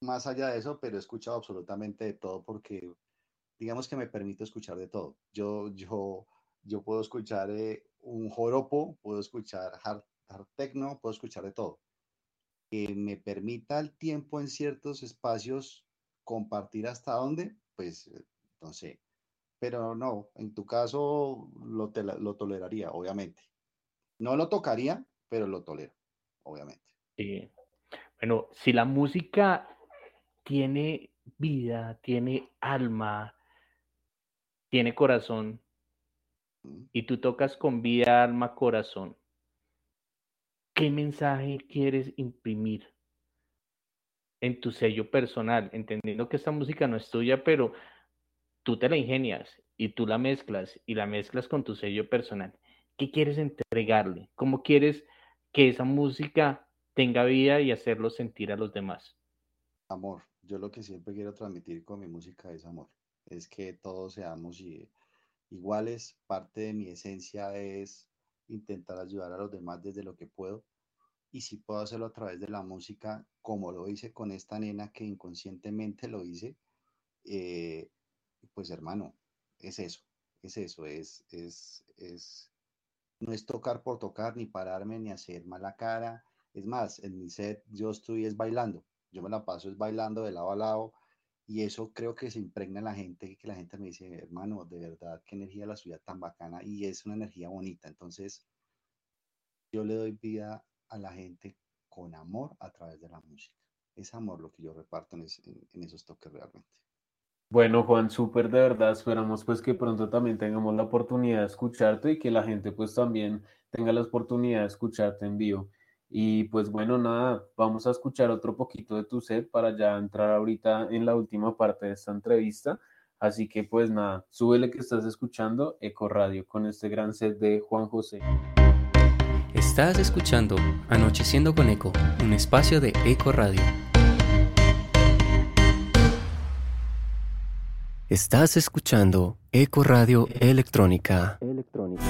más allá de eso, pero he escuchado absolutamente de todo porque digamos que me permito escuchar de todo. Yo, yo, yo puedo escuchar eh, un joropo, puedo escuchar hard techno, puedo escuchar de todo. Que me permita el tiempo en ciertos espacios compartir hasta dónde, pues no sé. Pero no, en tu caso lo, lo toleraría, obviamente. No lo tocaría, pero lo tolero, obviamente. Sí. Bueno, si la música tiene vida, tiene alma, tiene corazón, y tú tocas con vida, alma, corazón, ¿qué mensaje quieres imprimir en tu sello personal? Entendiendo que esta música no es tuya, pero tú te la ingenias y tú la mezclas y la mezclas con tu sello personal. ¿Qué quieres entregarle? ¿Cómo quieres que esa música tenga vida y hacerlo sentir a los demás? Amor. Yo lo que siempre quiero transmitir con mi música es amor. Es que todos seamos iguales. Parte de mi esencia es intentar ayudar a los demás desde lo que puedo. Y si puedo hacerlo a través de la música, como lo hice con esta nena que inconscientemente lo hice, eh, pues hermano, es eso, es eso, es, es, es, no es tocar por tocar, ni pararme, ni hacer mala cara. Es más, en mi set yo estoy es bailando, yo me la paso es bailando de lado a lado y eso creo que se impregna en la gente, que la gente me dice, hermano, de verdad, qué energía la ciudad tan bacana y es una energía bonita. Entonces, yo le doy vida a la gente con amor a través de la música. Es amor lo que yo reparto en, esos toques realmente. Bueno, Juan, súper de verdad. Esperamos pues que pronto también tengamos la oportunidad de escucharte y que la gente pues también tenga la oportunidad de escucharte en vivo. Y pues bueno, nada, vamos a escuchar otro poquito de tu set para ya entrar ahorita en la última parte de esta entrevista. Así que pues nada, súbele que estás escuchando Eco Radio con este gran set de Juan José. Estás escuchando Anocheciendo con Eco, un espacio de Eco Radio. Estás escuchando Eco Radio Electrónica. Electrónica.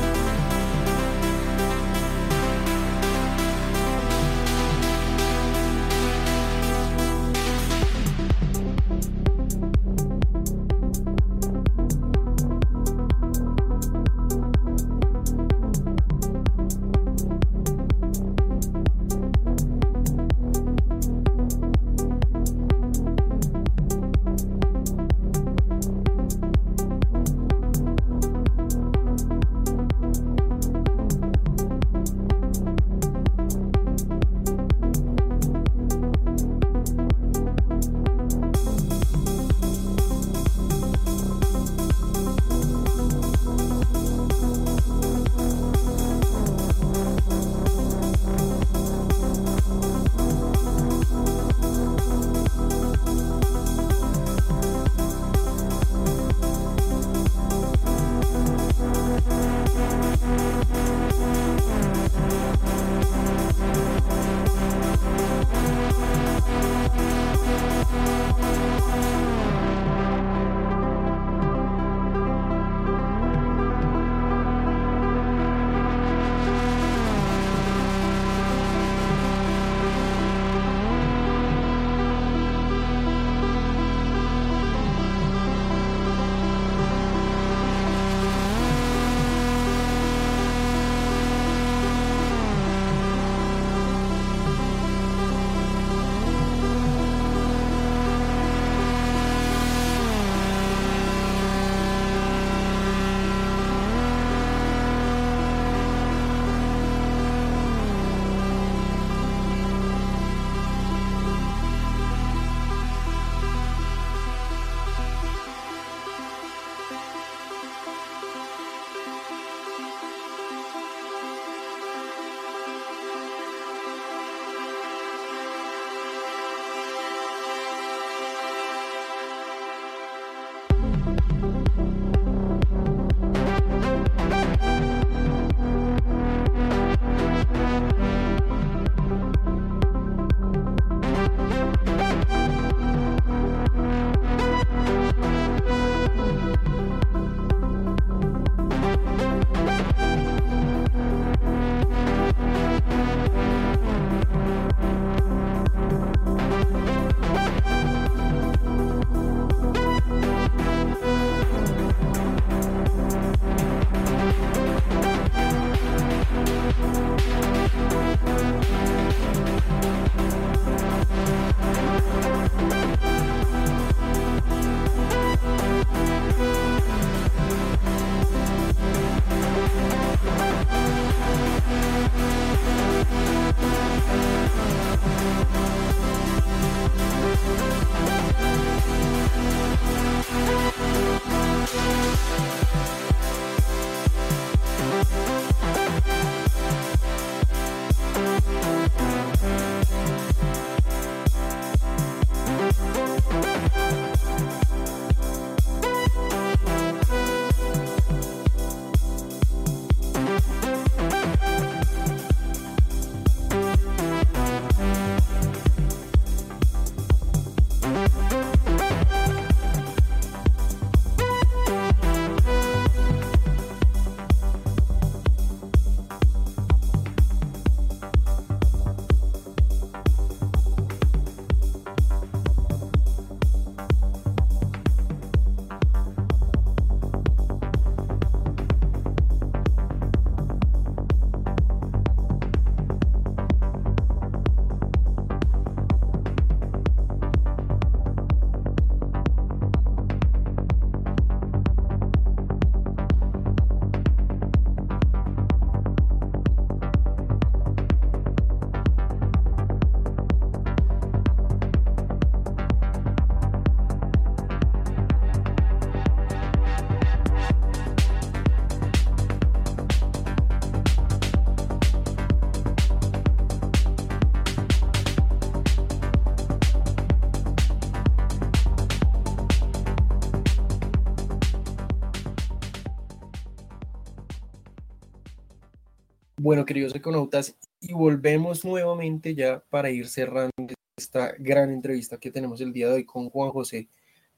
Bueno, queridos econautas, y volvemos nuevamente ya para ir cerrando esta gran entrevista que tenemos el día de hoy con Juan José.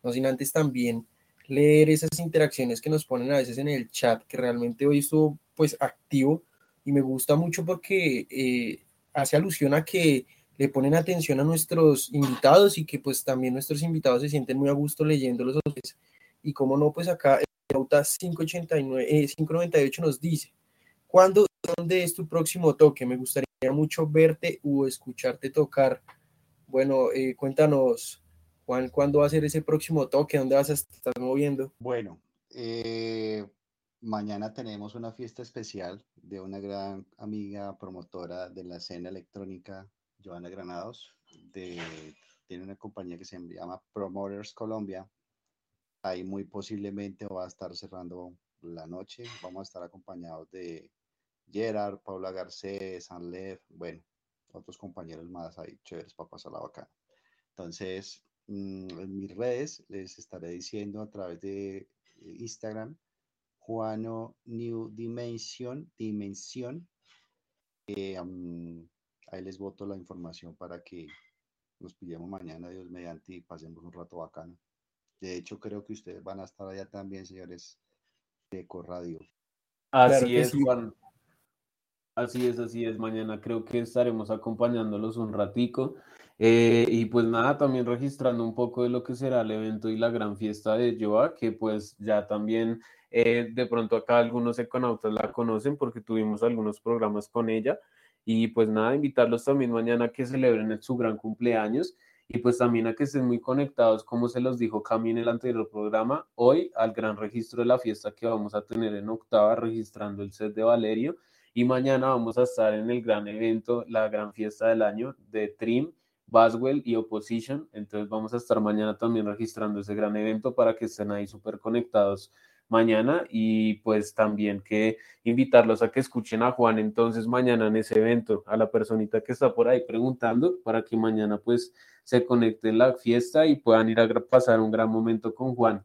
No sin antes también leer esas interacciones que nos ponen a veces en el chat, que realmente hoy estuvo pues activo y me gusta mucho porque eh, hace alusión a que le ponen atención a nuestros invitados y que pues también nuestros invitados se sienten muy a gusto leyéndolos a ustedes. Y como no, pues acá el Nauta 589, 598 nos dice, ¿cuándo, dónde es tu próximo toque? Me gustaría mucho verte o escucharte tocar. Bueno, eh, cuéntanos, Juan, ¿cuándo va a ser ese próximo toque? ¿Dónde vas a estar moviendo? Bueno, eh, mañana tenemos una fiesta especial de una gran amiga promotora de la escena electrónica Joana Granados, tiene una compañía que se llama Promoters Colombia. Ahí muy posiblemente va a estar cerrando la noche. Vamos a estar acompañados de Gerard, Paula Garcés, Sanlev, bueno, otros compañeros más ahí chéveres para pasar la bacana. Entonces, mm, en mis redes les estaré diciendo a través de Instagram, Juano New Dimension, Dimensión, eh, Ahí les voto la información para que nos pillemos mañana, Dios mediante, y pasemos un rato bacano. De hecho, creo que ustedes van a estar allá también, señores de Corradio. Así es, Juan. Así es, así es. Mañana creo que estaremos acompañándolos un ratico. Eh, y pues nada, también registrando un poco de lo que será el evento y la gran fiesta de Joa, que pues ya también eh, de pronto acá algunos econautas la conocen porque tuvimos algunos programas con ella. Y pues nada, invitarlos también mañana a que celebren su gran cumpleaños y pues también a que estén muy conectados, como se los dijo Cami en el anterior programa, hoy al gran registro de la fiesta que vamos a tener en octava, registrando el set de Valerio. Y mañana vamos a estar en el gran evento, la gran fiesta del año de Trim, Baswell y Opposition. Entonces vamos a estar mañana también registrando ese gran evento para que estén ahí súper conectados mañana y pues también que invitarlos a que escuchen a Juan entonces mañana en ese evento, a la personita que está por ahí preguntando para que mañana pues se conecte en la fiesta y puedan ir a pasar un gran momento con Juan.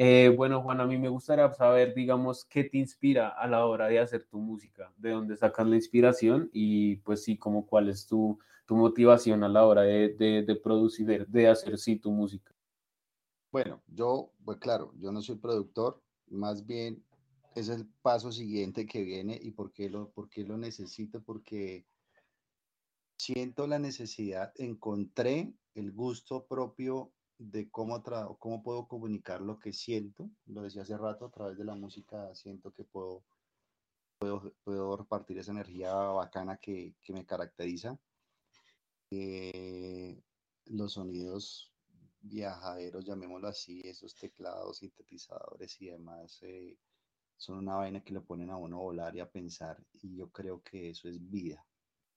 Eh, bueno, Juan, a mí me gustaría saber, digamos, qué te inspira a la hora de hacer tu música, de dónde sacas la inspiración y pues sí, como cuál es tu, tu motivación a la hora de, de, producir, de hacer sí tu música. Bueno, yo, pues claro, yo no soy productor, más bien es el paso siguiente que viene y por qué lo, por qué lo necesito, porque siento la necesidad, encontré el gusto propio de cómo, cómo puedo comunicar lo que siento, lo decía hace rato, a través de la música siento que puedo, puedo, puedo repartir esa energía bacana que, que me caracteriza. Eh, los sonidos viajaderos, llamémoslo así, esos teclados, sintetizadores y demás, eh, son una vaina que lo ponen a uno a volar y a pensar, y yo creo que eso es vida.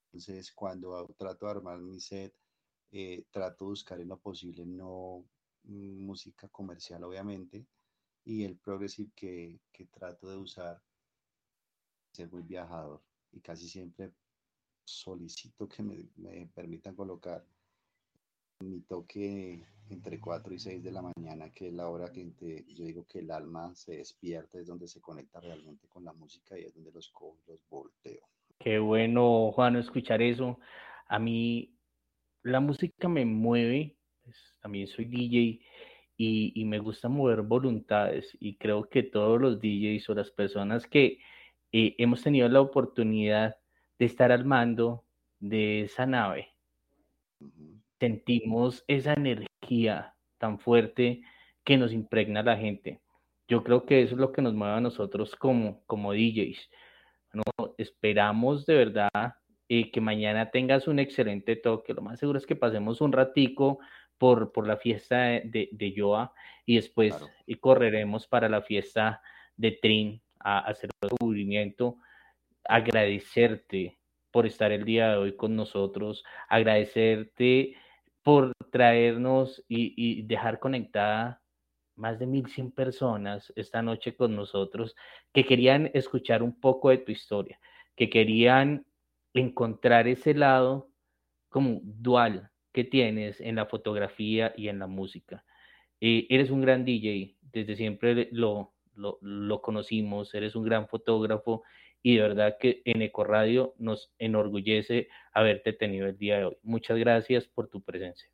Entonces, cuando trato de armar mi set, eh, trato de buscar en lo posible no música comercial, obviamente, y el progressive que, que trato de usar, ser muy viajador, y casi siempre solicito que me, me permitan colocar mi toque entre 4 y 6 de la mañana, que es la hora que yo digo que el alma se despierta, es donde se conecta realmente con la música y es donde los cojo los volteo. Qué bueno, Juan, escuchar eso. A mí la música me mueve, pues, también soy DJ y, y, me gusta mover voluntades y creo que todos los DJs o las personas que eh, hemos tenido la oportunidad de estar al mando de esa nave, sentimos esa energía tan fuerte que nos impregna a la gente. Yo creo que eso es lo que nos mueve a nosotros como, como DJs. ¿no? Esperamos de verdad eh, que mañana tengas un excelente toque. Lo más seguro es que pasemos un ratico por, por la fiesta de, de Yoa y después y correremos para la fiesta de Trin a, a hacer el descubrimiento. Agradecerte por estar el día de hoy con nosotros, agradecerte por traernos y, dejar conectada más de 1100 personas esta noche con nosotros que querían escuchar un poco de tu historia, que querían encontrar ese lado como dual que tienes en la fotografía y en la música. Eh, eres un gran DJ, desde siempre lo, lo, conocimos, eres un gran fotógrafo y de verdad que en Ecoradio nos enorgullece haberte tenido el día de hoy. Muchas gracias por tu presencia.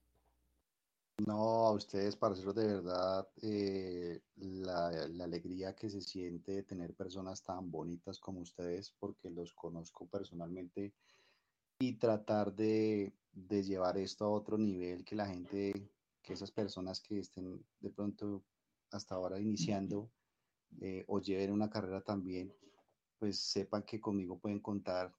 No, a ustedes, parceros, de verdad, eh, la, alegría que se siente de tener personas tan bonitas como ustedes, porque los conozco personalmente, y tratar de, de llevar esto a otro nivel, que la gente, que esas personas que estén de pronto hasta ahora iniciando eh, o lleven una carrera también, pues sepan que conmigo pueden contar.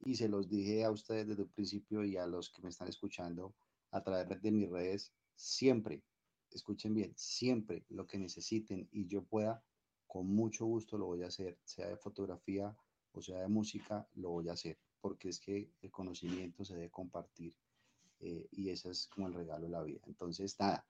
Y se los dije a ustedes desde el principio y a los que me están escuchando a través de mis redes, siempre, escuchen bien, siempre lo que necesiten y yo pueda, con mucho gusto lo voy a hacer, sea de fotografía o sea de música, lo voy a hacer, porque es que el conocimiento se debe compartir eh, y ese es como el regalo de la vida. Entonces, nada,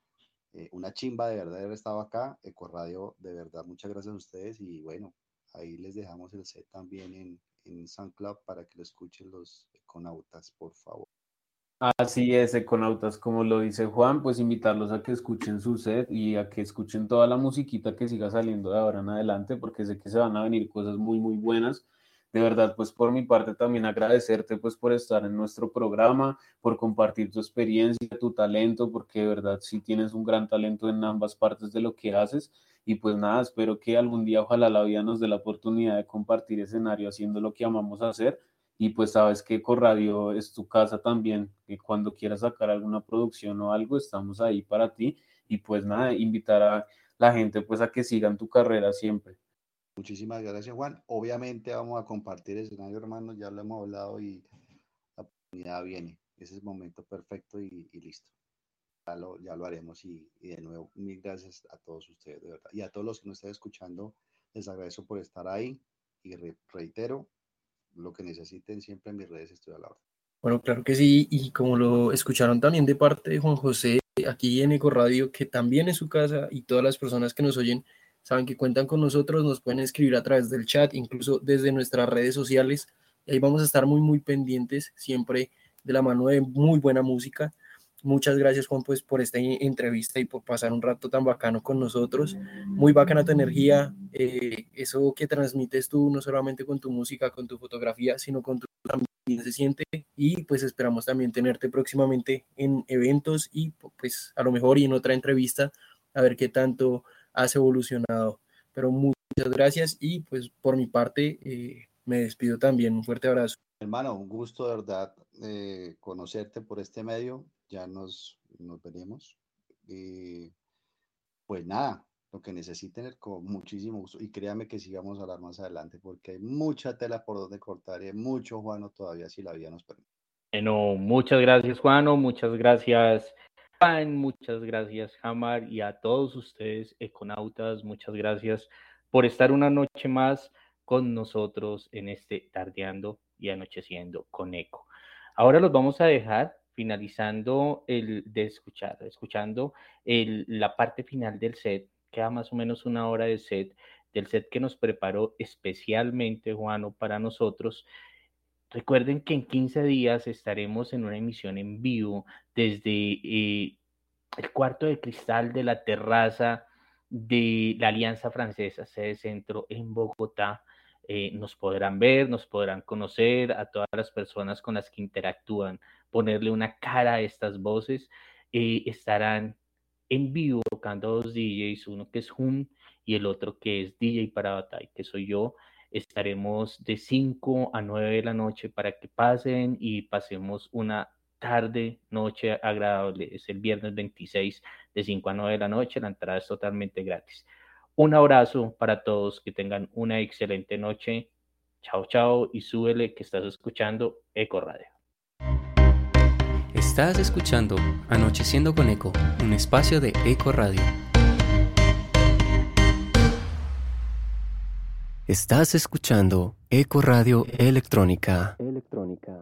eh, una chimba de verdad haber estado acá. Ecoradio, de verdad, muchas gracias a ustedes. Y bueno, ahí les dejamos el set también en, en SoundCloud para que lo escuchen los econautas, por favor. Así es, econautas, como lo dice Juan, pues invitarlos a que escuchen su set y a que escuchen toda la musiquita que siga saliendo de ahora en adelante, porque sé que se van a venir cosas muy, muy buenas de verdad, pues por mi parte también agradecerte pues por estar en nuestro programa, por compartir tu experiencia, tu talento, porque de verdad sí tienes un gran talento en ambas partes de lo que haces. Y pues nada, espero que algún día ojalá la vida nos dé la oportunidad de compartir escenario haciendo lo que amamos hacer. Y pues sabes que Corradio es tu casa también, que cuando quieras sacar alguna producción o algo, estamos ahí para ti. Y pues nada, invitar a la gente pues a que sigan tu carrera siempre. Muchísimas gracias, Juan. Obviamente vamos a compartir escenario, hermano, ya lo hemos hablado y la oportunidad viene. Ese es el momento perfecto y, listo. Ya lo, ya lo haremos y, de nuevo, mil gracias a todos ustedes. Y a todos los que nos estén escuchando, les agradezco por estar ahí y reitero, lo que necesiten siempre en mis redes estoy a la hora. Bueno, claro que sí, y como lo escucharon también de parte de Juan José, aquí en Eco Radio, que también es su casa, y todas las personas que nos oyen, saben que cuentan con nosotros, nos pueden escribir a través del chat, incluso desde nuestras redes sociales. Ahí vamos a estar muy, muy pendientes, siempre de la mano de muy buena música. Muchas gracias, Juan, pues por esta entrevista y por pasar un rato tan bacano con nosotros. Muy bacana tu energía, eh, eso que transmites tú, no solamente con tu música, con tu fotografía, sino con tu también se siente. Y pues esperamos también tenerte próximamente en eventos y pues a lo mejor y en otra entrevista, a ver qué tanto has evolucionado. Pero muchas gracias y pues por mi parte eh, me despido también. Un fuerte abrazo. Hermano, un gusto de verdad eh, conocerte por este medio. Ya nos, nos veremos. Y pues nada, lo que necesiten con muchísimo gusto. Y créame que sigamos a hablar más adelante porque hay mucha tela por donde cortar y hay mucho, Juano, todavía si la vida nos permite. Bueno, muchas gracias, Juano. Muchas gracias, muchas gracias Hamar y a todos ustedes econautas, muchas gracias por estar una noche más con nosotros en este tardeando y anocheciendo con eco. Ahora los vamos a dejar finalizando el de escuchar, escuchando el, la parte final del set, queda más o menos una hora de set, del set que nos preparó especialmente Juano para nosotros. Recuerden que en 15 días estaremos en una emisión en vivo desde eh, el cuarto de cristal de la terraza de la Alianza Francesa, sede centro en Bogotá. Eh, nos podrán ver, nos podrán conocer a todas las personas con las que interactúan, ponerle una cara a estas voces. Eh, estarán en vivo tocando dos DJs, uno que es Hum y el otro que es DJ para Batalla, que soy yo. Estaremos de 5 a 9 de la noche para que pasen y pasemos una tarde, noche agradable. Es el viernes 26 de 5 a 9 de la noche. La entrada es totalmente gratis. Un abrazo para todos. Que tengan una excelente noche. Chao, chao. Y súbele que estás escuchando Eco Radio. Estás escuchando Anocheciendo con Eco, un espacio de Eco Radio. Estás escuchando Eco Radio Electrónica. Electrónica.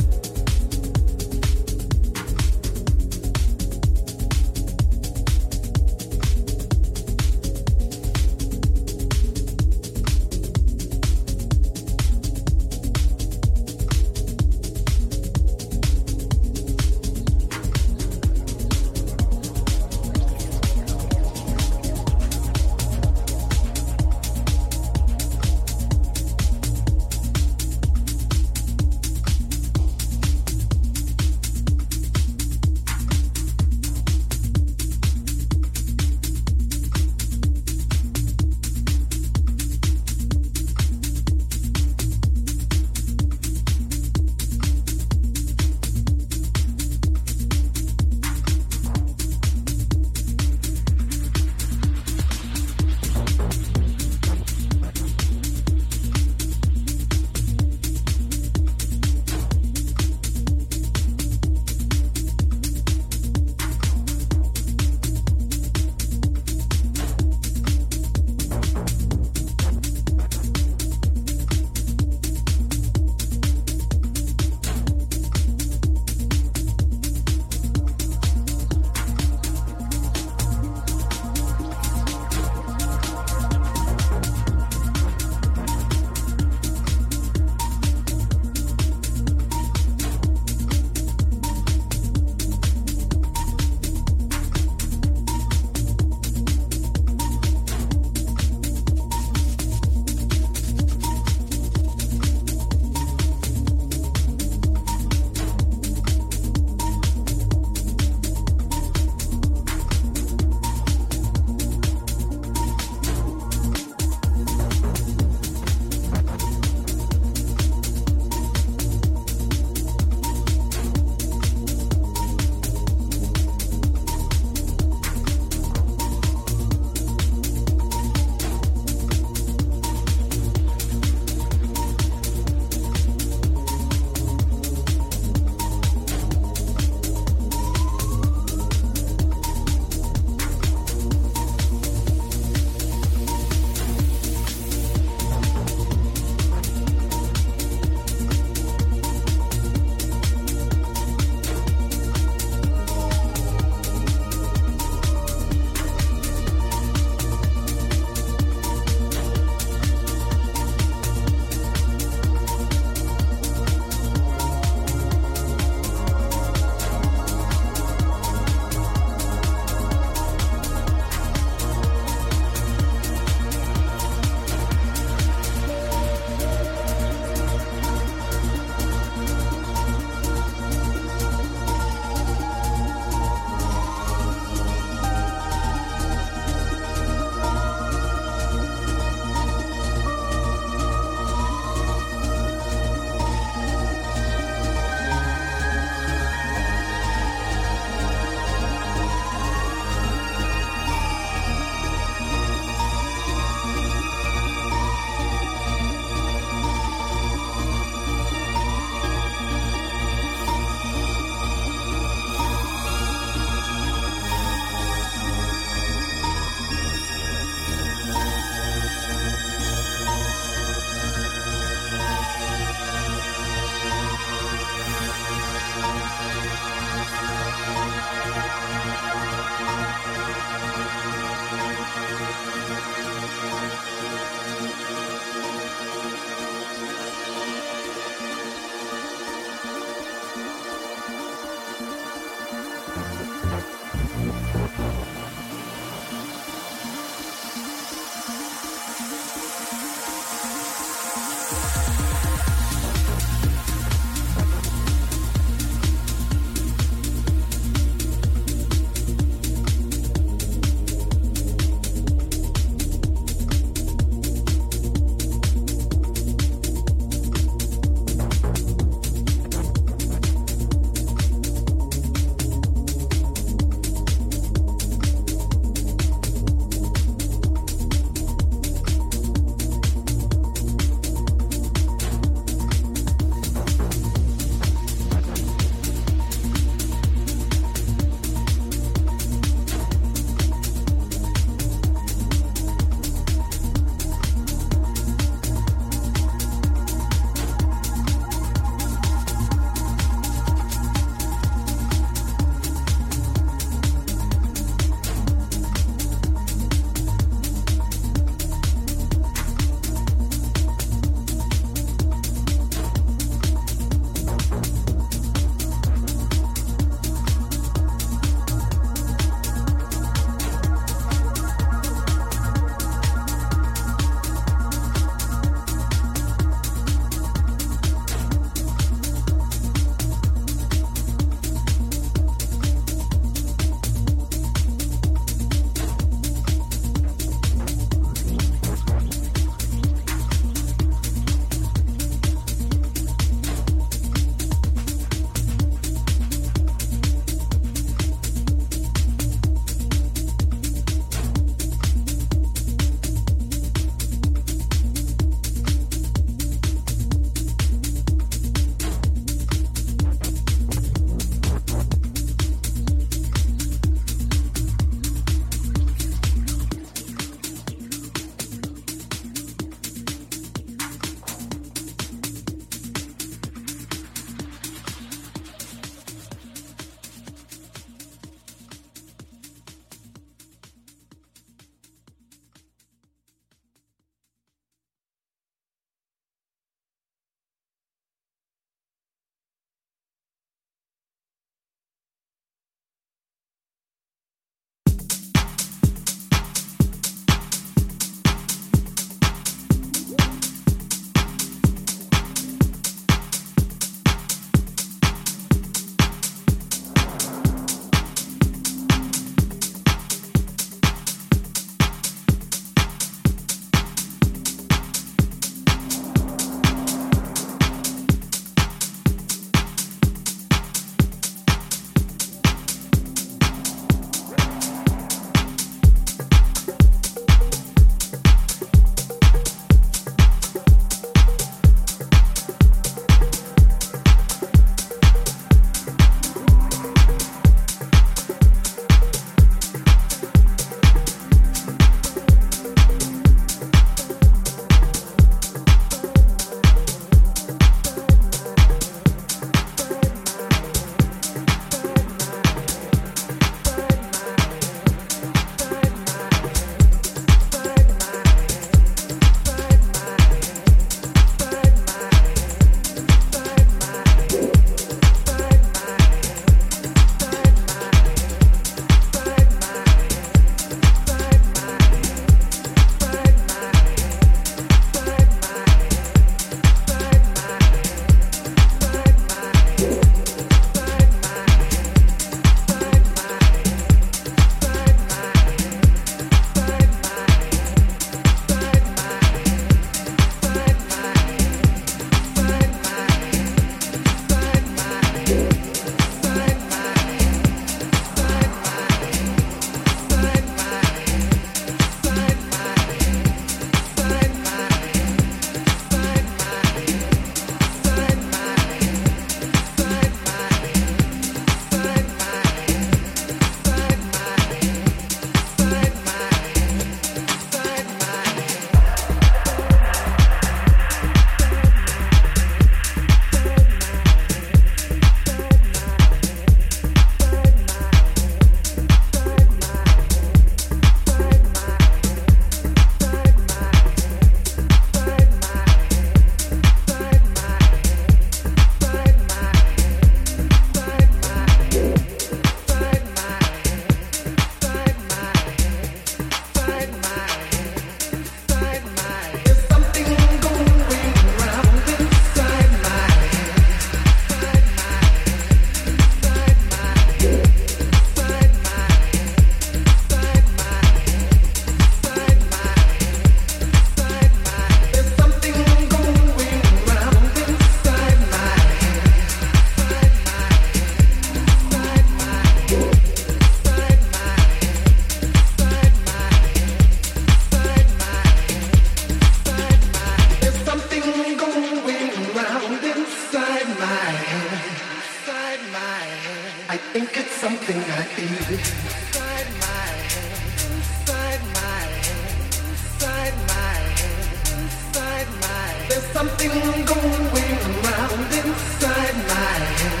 think it's something I can. Inside my head, inside my head, inside my head, inside my head. There's something going around inside my head,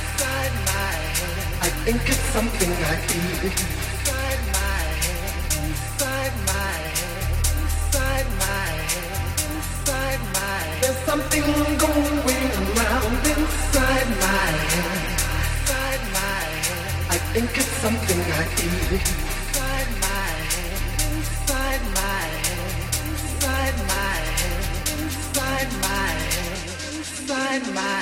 inside my head. I think it's something I can. Inside my head, inside my head, inside my head, inside my head. There's something going around inside. think it's something I can. Inside my head, inside my head, inside my head, inside my head, inside my head.